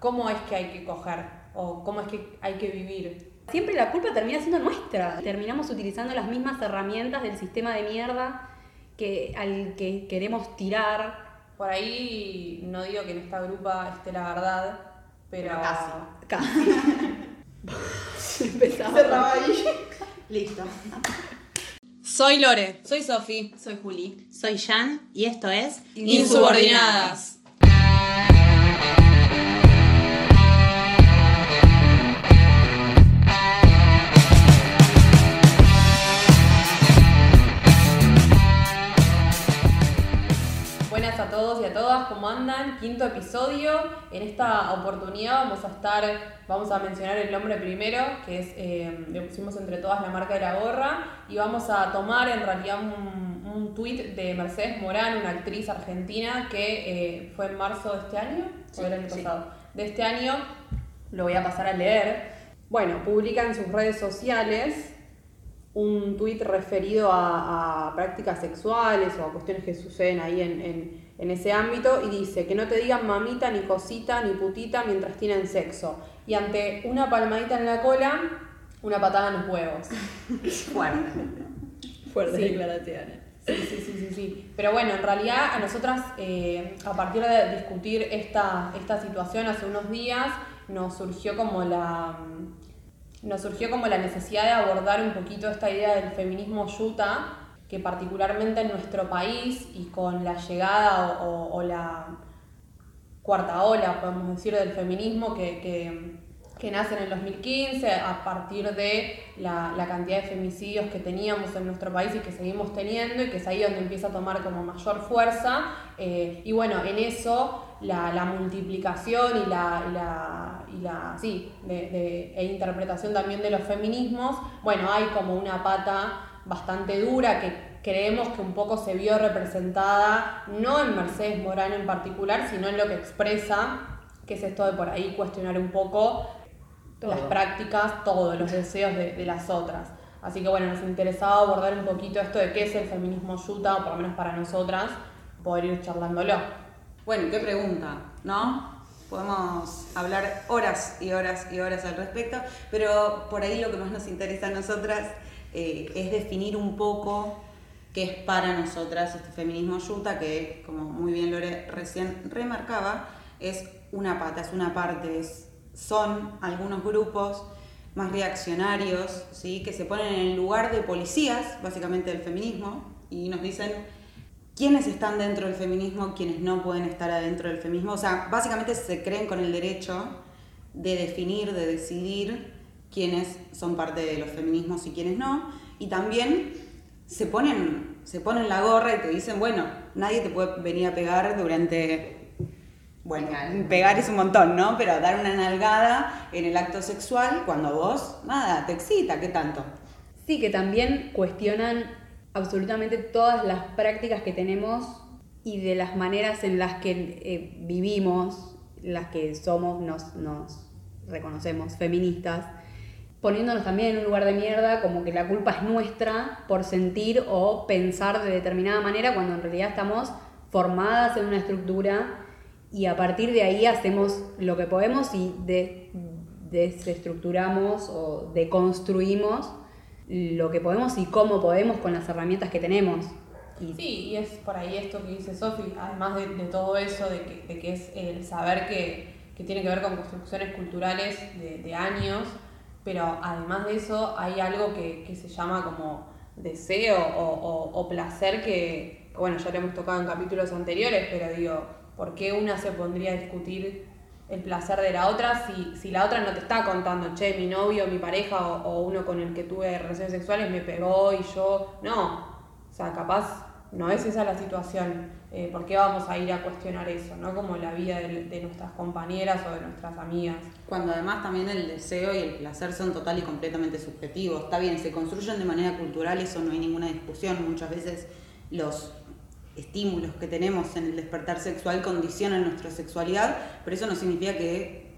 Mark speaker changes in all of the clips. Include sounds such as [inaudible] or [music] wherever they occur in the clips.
Speaker 1: cómo es que hay que coger o cómo es que hay que vivir.
Speaker 2: Siempre la culpa termina siendo nuestra. Terminamos utilizando las mismas herramientas del sistema de mierda que, al que queremos tirar.
Speaker 1: Por ahí no digo que en esta grupa esté la verdad, pero,
Speaker 3: Pero casi.
Speaker 2: Casi. [laughs] Empezamos.
Speaker 3: Cerraba ahí. Listo.
Speaker 1: Soy Lore, soy Sofi.
Speaker 3: Soy Juli. Soy Jan y esto es
Speaker 1: Insubordinadas. A todos y a todas, ¿cómo andan? Quinto episodio. En esta oportunidad vamos a estar, vamos a mencionar el nombre primero, que es, eh, le pusimos entre todas la marca de la gorra, y vamos a tomar en realidad un, un tuit de Mercedes Morán, una actriz argentina que eh, fue en marzo de este año, o del año
Speaker 3: sí.
Speaker 1: pasado, de este año, lo voy a pasar a leer. Bueno, publica en sus redes sociales un tuit referido a, a prácticas sexuales o a cuestiones que suceden ahí en, en- en ese ámbito y dice que no te digan mamita, ni cosita, ni putita mientras tienen sexo. Y ante una palmadita en la cola, una patada en los huevos. [laughs]
Speaker 3: Fuerte.
Speaker 2: Fuertes
Speaker 1: Sí.
Speaker 2: declaraciones.
Speaker 1: Sí, sí, sí, sí, sí. Pero bueno, en realidad a nosotras, eh, a partir de discutir esta, esta situación hace unos días, nos surgió como la nos surgió como la necesidad de abordar un poquito esta idea del feminismo yuta, que particularmente en nuestro país y con la llegada o, la cuarta ola, podemos decir, del feminismo que, que- que nace en el 2015 a partir de la, cantidad de femicidios que teníamos en nuestro país y que seguimos teniendo y que es ahí donde empieza a tomar como mayor fuerza. Eh, y bueno, en eso la, multiplicación y la, y la, sí, de- e interpretación también de los feminismos, bueno, hay como una pata bastante dura que creemos que un poco se vio representada, no en Mercedes Morán en particular, sino en lo que expresa, que es esto de por ahí cuestionar un poco
Speaker 2: Todo.
Speaker 1: las prácticas, todos los deseos de, de las otras. Así que bueno, nos interesaba abordar un poquito esto de qué es el feminismo yuta, o por lo menos para nosotras, poder ir charlándolo.
Speaker 3: Bueno, qué pregunta, ¿no? Podemos hablar horas y horas y horas al respecto, pero por ahí lo que más nos interesa a nosotras eh, es definir un poco qué es para nosotras este feminismo yuta, que como muy bien Lore recién remarcaba, es una pata, es una parte, son algunos grupos más reaccionarios, ¿sí? que se ponen en el lugar de policías, básicamente del feminismo, y nos dicen quiénes están dentro del feminismo, quiénes no pueden estar adentro del feminismo. O sea, básicamente se creen con el derecho de definir, de decidir quiénes son parte de los feminismos y quiénes no. Y también se ponen, se ponen la gorra y te dicen, bueno, nadie te puede venir a pegar durante... Bueno, pegar es un montón, ¿no? Pero dar una nalgada en el acto sexual cuando vos, nada, te excita, ¿qué tanto?
Speaker 2: Sí, que también cuestionan absolutamente todas las prácticas que tenemos y de las maneras en las que eh, vivimos, las que somos, nos, nos reconocemos feministas, poniéndonos también en un lugar de mierda, como que la culpa es nuestra por sentir o pensar de determinada manera, cuando en realidad estamos formadas en una estructura y a partir de ahí hacemos lo que podemos y de- desestructuramos o deconstruimos lo que podemos y cómo podemos con las herramientas que tenemos. Y
Speaker 1: Sí, y es por ahí esto que dice Sofi, además de, todo eso, de que, de que es el saber que, que tiene que ver con construcciones culturales de años, pero además de eso hay algo que, que se llama como deseo o, placer que, que, bueno, ya lo hemos tocado en capítulos anteriores, pero digo, ¿por qué una se pondría a discutir el placer de la otra si, si la otra no te está contando, che, mi novio, mi pareja o, o uno con el que tuve relaciones sexuales me pegó y yo, no, o sea, capaz no es esa la situación. Eh, ¿Por qué vamos a ir a cuestionar eso? ¿no? Como la vida de, de nuestras compañeras o de nuestras amigas.
Speaker 3: Cuando además también el deseo y el placer son total y completamente subjetivos. Está bien, se construyen de manera cultural, eso no hay ninguna discusión. Muchas veces los estímulos que tenemos en el despertar sexual condicionan nuestra sexualidad, pero eso no significa que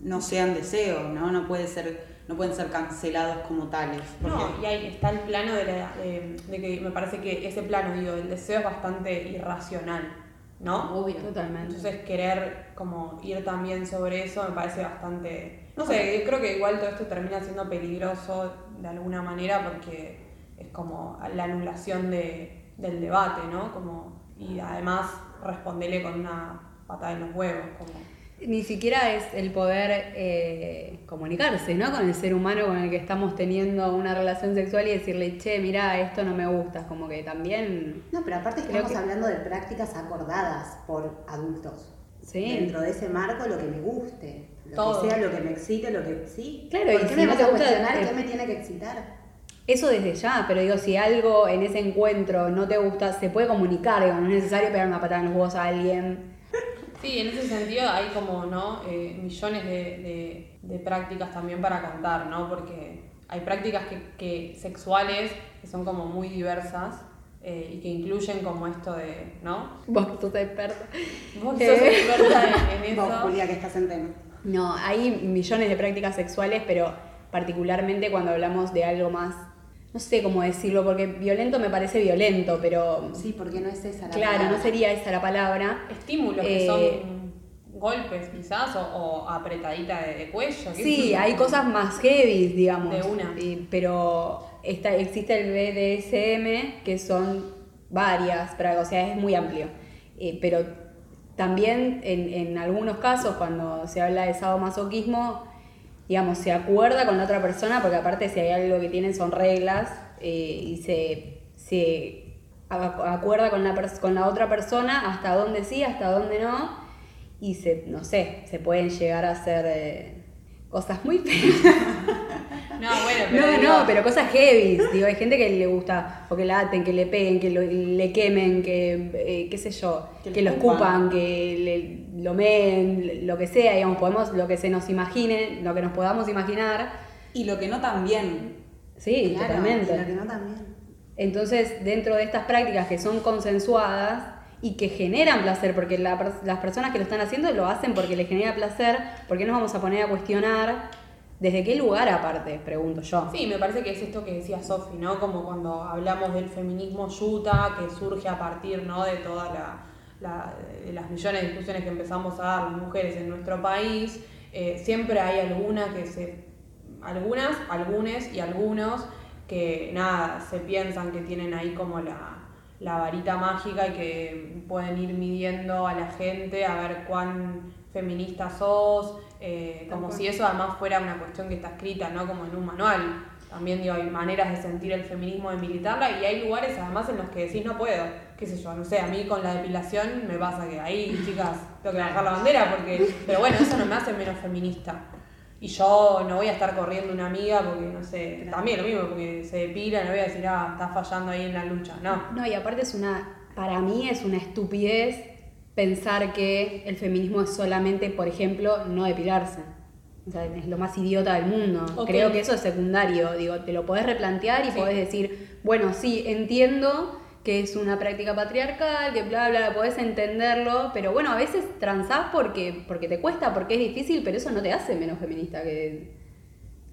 Speaker 3: no sean deseos, ¿no? No, puede ser, no pueden ser cancelados como tales.
Speaker 1: No, y ahí está el plano de, la- de- de que me parece que ese plano, digo, el deseo es bastante irracional. ¿no?
Speaker 4: Obvio.
Speaker 2: Totalmente.
Speaker 1: Entonces querer como ir también sobre eso me parece bastante... No sé, yo creo que igual todo esto termina siendo peligroso de alguna manera porque es como la anulación de, del debate, ¿no? Como, y además responderle con una patada en los huevos, como...
Speaker 2: Ni siquiera es el poder eh, comunicarse, ¿no? Con el ser humano con el que estamos teniendo una relación sexual y decirle, che, mira, esto no me gusta. Como que también.
Speaker 4: No, pero aparte estamos
Speaker 2: que-
Speaker 4: hablando de prácticas acordadas por adultos.
Speaker 2: Sí.
Speaker 4: Dentro de ese marco, lo que me guste. Lo
Speaker 1: Todo.
Speaker 4: que sea, lo que me excite, lo que. Sí.
Speaker 2: Claro,
Speaker 4: ¿Por qué
Speaker 2: si
Speaker 4: me
Speaker 2: no
Speaker 4: vas a cuestionar
Speaker 2: eh,
Speaker 4: qué me tiene que excitar?
Speaker 2: Eso desde ya, pero digo, si algo en ese encuentro no te gusta, se puede comunicar, digo, no es necesario pegar una patada en los huevos a alguien.
Speaker 1: Sí, en ese sentido hay como, ¿no? Eh, millones de, de- de prácticas también para contar, ¿no? Porque hay prácticas que, que sexuales que son como muy diversas eh, y que incluyen como esto de, ¿no?
Speaker 2: Vos sos experta.
Speaker 1: Vos sos
Speaker 2: Eh.
Speaker 1: experta en, en
Speaker 4: Vos,
Speaker 1: eso.
Speaker 4: Julia, que estás en tema.
Speaker 2: No, hay millones de prácticas sexuales, pero particularmente cuando hablamos de algo más, no sé cómo decirlo, porque violento me parece violento, pero
Speaker 4: Sí, porque no es esa la
Speaker 2: claro,
Speaker 4: palabra.
Speaker 2: no sería esa la palabra.
Speaker 1: Estímulos que
Speaker 2: Eh,
Speaker 1: son golpes quizás o, o apretadita de, de cuello.
Speaker 2: Sí, hay cosas más heavy, digamos.
Speaker 1: De una.
Speaker 2: Y- pero está, existe el BDSM, que son varias, pra- o sea, es muy amplio. Eh, pero también en, en algunos casos, cuando se habla de sadomasoquismo, digamos, se acuerda con la otra persona, porque aparte si hay algo que tienen son reglas, eh, y se, se acuerda con la, con la otra persona hasta dónde sí, hasta dónde no, y se, no sé, se pueden llegar a hacer eh, cosas muy feas. [laughs]
Speaker 1: No, bueno, pero.
Speaker 2: No,
Speaker 1: digo,
Speaker 2: no, pero cosas heavy. Digo, hay gente que le gusta, o que la aten, que le peguen, que lo- le quemen, que, eh, qué sé yo,
Speaker 4: Que
Speaker 2: que,
Speaker 4: lo escupan.
Speaker 2: que le, lo meen, lo que sea, digamos, podemos, lo que se nos imagine, lo que nos podamos imaginar.
Speaker 3: Y lo que no también.
Speaker 2: Sí,
Speaker 4: Claro,
Speaker 2: totalmente.
Speaker 4: y lo que no también.
Speaker 2: Entonces, dentro de estas prácticas que son consensuadas y que generan placer, porque la las personas que lo están haciendo lo hacen porque les genera placer, ¿por qué nos vamos a poner a cuestionar desde qué lugar aparte? Pregunto yo.
Speaker 1: Sí, me parece que es esto que decía Sofi, ¿no? Como cuando hablamos del feminismo yuta, que surge a partir, ¿no? De todas las millones de discusiones que empezamos a dar las mujeres en nuestro país. Eh, siempre hay alguna que se... Algunas, algunes y algunos que, nada, se piensan que tienen ahí como la varita mágica y que pueden ir midiendo a la gente a ver cuán feminista sos, eh, como si eso además fuera una cuestión que está escrita, ¿no? Como en un manual. También digo, hay maneras de sentir el feminismo, de militarla, y hay lugares además en los que decís no puedo, qué sé yo, no sé, a mí con la depilación me pasa que ahí, chicas, tengo que bajar la bandera porque, pero bueno, eso no me hace menos feminista. Y yo no voy a estar corriendo una amiga porque, no sé, también lo mismo, porque se depila, no voy a decir, ah, está fallando ahí en la lucha, no.
Speaker 2: No, y aparte es una, para mí es una estupidez pensar que el feminismo es solamente, por ejemplo, no depilarse. O sea, es lo más idiota del mundo. Creo que eso es secundario. Digo, te lo podés replantear y
Speaker 1: Sí.
Speaker 2: podés decir, bueno, sí, entiendo que es una práctica patriarcal, que bla, bla, bla, podés entenderlo, pero bueno, a veces transás porque, porque te cuesta, porque es difícil, pero eso no te hace menos feminista que,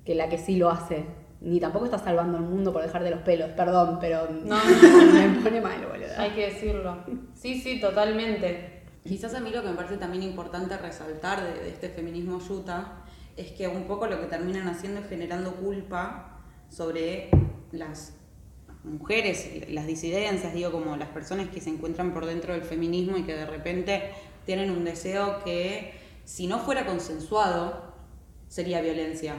Speaker 2: que la que sí lo hace. Ni tampoco estás salvando el mundo por dejarte los pelos, perdón, pero
Speaker 1: No, no, [laughs]
Speaker 2: me pone mal, boludo.
Speaker 1: Hay que decirlo. Sí, sí, totalmente.
Speaker 3: Quizás a mí lo que me parece también importante resaltar de, de este feminismo yuta es que un poco lo que terminan haciendo es generando culpa sobre las mujeres, las disidencias, digo, como las personas que se encuentran por dentro del feminismo y que de repente tienen un deseo que si no fuera consensuado sería violencia,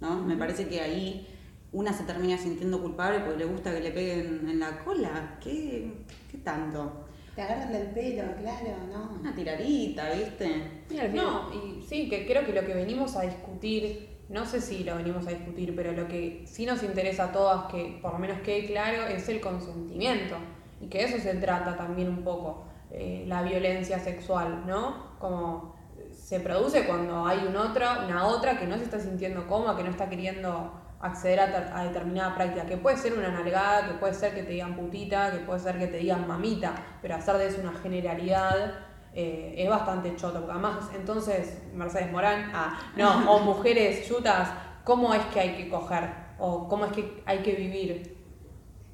Speaker 3: ¿no? Me parece que ahí una se termina sintiendo culpable porque le gusta que le peguen en la cola. ¿Qué, qué tanto?
Speaker 4: Te agarran del pelo, claro, ¿no?
Speaker 3: Una tiradita, ¿viste?
Speaker 2: Y
Speaker 1: No, y sí, que creo que lo que venimos a discutir, no sé si lo venimos a discutir, pero lo que sí nos interesa a todas, que por lo menos quede claro, es el consentimiento. Y que de eso se trata también un poco, eh, la violencia sexual, ¿no? Como se produce cuando hay un otro, una otra que no se está sintiendo cómoda, que no está queriendo acceder a, a determinada práctica, que puede ser una nalgada, que puede ser que te digan putita, que puede ser que te digan mamita, pero hacer de eso una generalidad eh, es bastante choto, porque además entonces Mercedes Morán, ah, no, o [laughs] mujeres yutas, ¿cómo es que hay que coger? O cómo es que hay que vivir,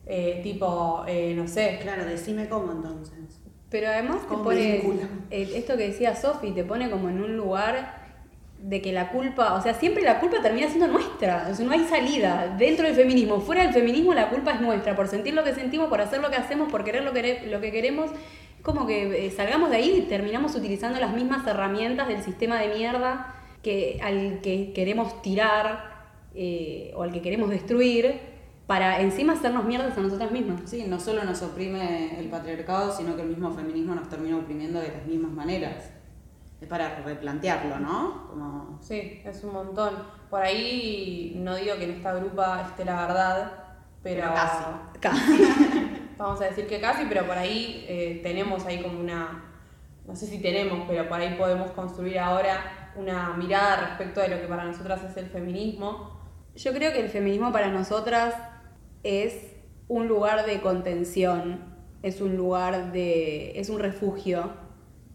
Speaker 1: Eh, tipo, eh, no sé,
Speaker 4: Claro, decime cómo entonces.
Speaker 2: Pero además te pone, esto que decía Sofi, te pone como en un lugar de que la culpa, o sea, siempre la culpa termina siendo nuestra, o no hay salida dentro del feminismo, fuera del feminismo la culpa es nuestra, por sentir lo que sentimos, por hacer lo que hacemos, por querer lo que, lo que queremos, como que eh, salgamos de ahí y terminamos utilizando las mismas herramientas del sistema de mierda que, al que queremos tirar eh, o al que queremos destruir para encima hacernos mierdas a nosotras mismas.
Speaker 3: Sí, no solo nos oprime el patriarcado, sino que el mismo feminismo nos termina oprimiendo de las mismas maneras. Es para replantearlo, ¿no? Como...
Speaker 1: Sí, es un montón. Por ahí no digo que en esta grupa esté la verdad, pero,
Speaker 3: Pero casi.
Speaker 2: Casi. [laughs]
Speaker 1: vamos a decir que casi, pero por ahí eh, tenemos ahí como una, no sé si tenemos, pero por ahí podemos construir ahora una mirada respecto de lo que para nosotras es el feminismo.
Speaker 2: Yo creo que el feminismo para nosotras es un lugar de contención, es un lugar de. es un refugio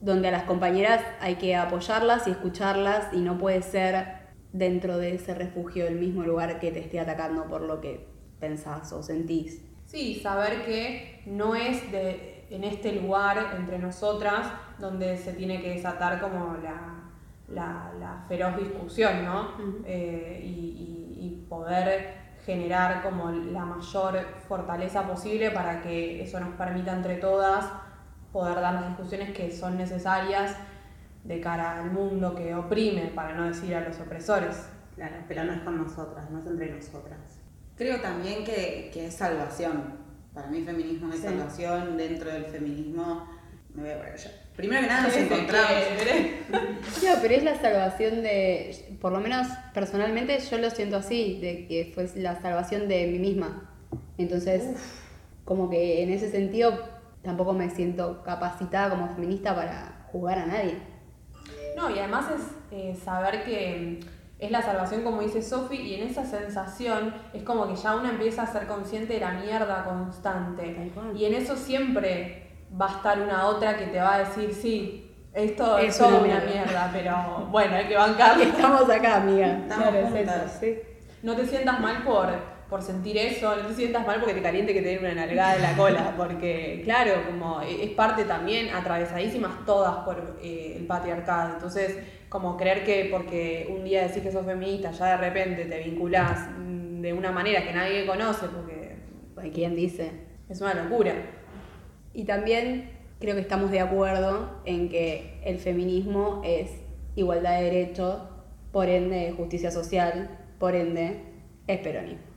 Speaker 2: donde a las compañeras hay que apoyarlas y escucharlas y no puede ser dentro de ese refugio el mismo lugar que te esté atacando por lo que pensás o sentís.
Speaker 1: Sí, saber que no es de, en este lugar entre nosotras donde se tiene que desatar como la, la, la feroz discusión, ¿no? Eh, y, y- y poder generar como la mayor fortaleza posible para que eso nos permita entre todas poder dar las discusiones que son necesarias de cara al mundo que oprime, para no decir a los opresores.
Speaker 4: Claro, pero no es con nosotras, no es entre nosotras.
Speaker 3: Creo también que, que es salvación. Para mí feminismo es
Speaker 2: Sí.
Speaker 3: salvación. Dentro del feminismo me voy a poner yo. Primero que nada nos
Speaker 1: ¿Qué se
Speaker 3: encontramos. [laughs]
Speaker 2: No, pero es la salvación de, por lo menos personalmente yo lo siento así, de que fue la salvación de mí misma. Entonces, como que en ese sentido tampoco me siento capacitada como feminista para juzgar a nadie.
Speaker 1: No, y además es eh, saber que es la salvación, como dice Sofi, y en esa sensación es como que ya uno empieza a ser consciente de la mierda constante. Y en eso siempre va a estar una otra que te va a decir, sí, esto es, todo una
Speaker 2: mierda".
Speaker 1: mierda, pero bueno, hay que bancarlo. [laughs]
Speaker 2: Estamos acá, amiga.
Speaker 3: Estamos
Speaker 2: Claro, es
Speaker 3: juntas.
Speaker 2: eso, sí.
Speaker 1: No te sientas mal por, por sentir eso, no te sientas mal porque te caliente que te den una nalgada en la cola, porque claro, como e- es parte también atravesadísimas todas por eh, el patriarcado, entonces como creer que porque un día decís que sos feminista, ya de repente te vinculás mm, de una manera que nadie conoce, porque
Speaker 2: Hay quien dice.
Speaker 1: es una locura.
Speaker 2: Y también creo que estamos de acuerdo en que el feminismo es igualdad de derechos, por ende justicia social, por ende es peronismo.